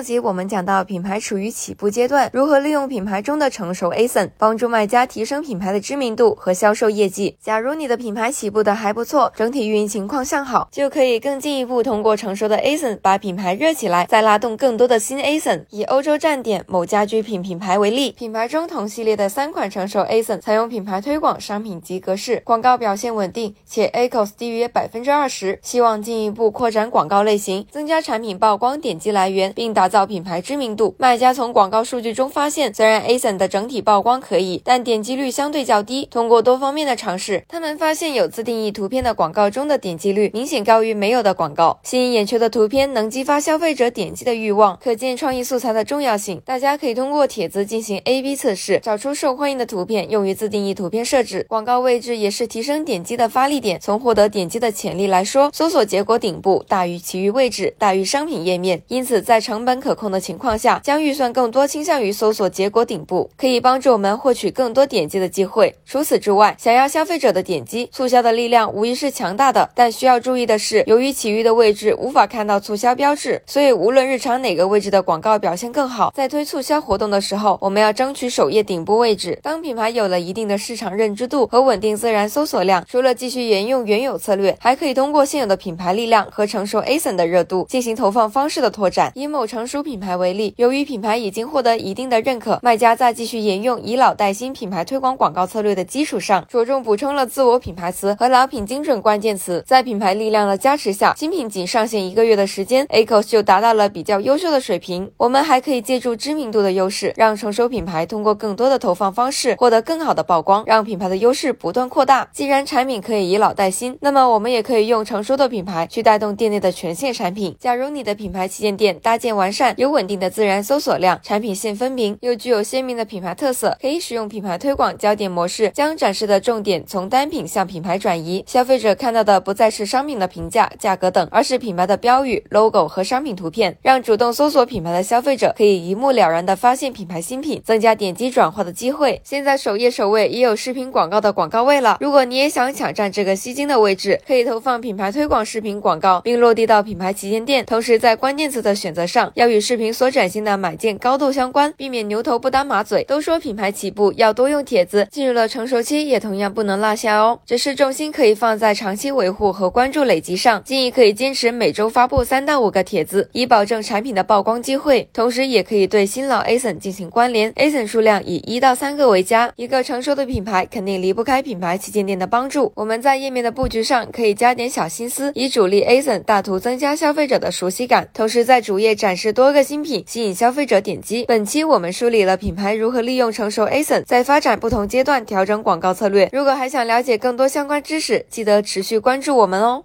上集我们讲到品牌处于起步阶段，如何利用品牌中的成熟 ASIN 帮助卖家提升品牌的知名度和销售业绩。假如你的品牌起步的还不错，整体运营情况向好，就可以更进一步通过成熟的 ASIN 把品牌热起来，再拉动更多的新 ASIN。以欧洲站点某家居品品牌为例，品牌中同系列的三款成熟 ASIN 采用品牌推广商品及格式，广告表现稳定，且 ACOS 低于百分之二十。希望进一步扩展广告类型，增加产品曝光点击来源，并打造品牌知名度。卖家从广告数据中发现，虽然 ASIN 的整体曝光可以，但点击率相对较低。通过多方面的尝试，他们发现有自定义图片的广告中的点击率明显高于没有的广告。吸引眼球的图片能激发消费者点击的欲望，可见创意素材的重要性。大家可以通过帖子进行 A/B 测试，找出受欢迎的图片用于自定义图片设置。广告位置也是提升点击的发力点。从获得点击的潜力来说，搜索结果顶部大于其余位置，大于商品页面。因此，在成本可控的情况下，将预算更多倾向于搜索结果顶部，可以帮助我们获取更多点击的机会。除此之外，想要消费者的点击，促销的力量无疑是强大的。但需要注意的是，由于其余的位置无法看到促销标志，所以无论日常哪个位置的广告表现更好，在推促销活动的时候，我们要争取首页顶部位置。当品牌有了一定的市场认知度和稳定自然搜索量，除了继续沿用原有策略，还可以通过现有的品牌力量和成熟 ASIN 的热度进行投放方式的拓展。以某成成熟品牌为例，由于品牌已经获得一定的认可，卖家在继续沿用以老带新品牌推广广告策略的基础上，着重补充了自我品牌词和老品精准关键词。在品牌力量的加持下，新品仅上线一个月的时间，ACOS 就达到了比较优秀的水平。我们还可以借助知名度的优势，让成熟品牌通过更多的投放方式获得更好的曝光，让品牌的优势不断扩大。既然产品可以以老带新，那么我们也可以用成熟的品牌去带动店内的全线产品。假如你的品牌旗舰店搭建完善，有稳定的自然搜索量，产品线分明，又具有鲜明的品牌特色，可以使用品牌推广焦点模式，将展示的重点从单品向品牌转移。消费者看到的不再是商品的评价、价格等，而是品牌的标语、logo 和商品图片，让主动搜索品牌的消费者可以一目了然地发现品牌新品，增加点击转化的机会。现在首页首位也有视频广告的广告位了，如果你也想抢占这个吸睛的位置，可以投放品牌推广视频广告，并落地到品牌旗舰店。同时，在关键词的选择上，要与视频所展现的买件高度相关，避免牛头不搭马嘴。都说品牌起步要多用帖子，进入了成熟期也同样不能落下哦。只是重心可以放在长期维护和关注累积上，建议可以坚持每周发布三到五个帖子，以保证产品的曝光机会。同时，也可以对新老 ASIN 进行关联，ASIN 数量以一到三个为佳。一个成熟的品牌肯定离不开品牌旗舰店的帮助。我们在页面的布局上可以加点小心思，以主力 ASIN 大图增加消费者的熟悉感，同时在主页展示多个新品，吸引消费者点击。本期我们梳理了品牌如何利用成熟 ASIN，在发展不同阶段调整广告策略。如果还想了解更多相关知识，记得持续关注我们哦。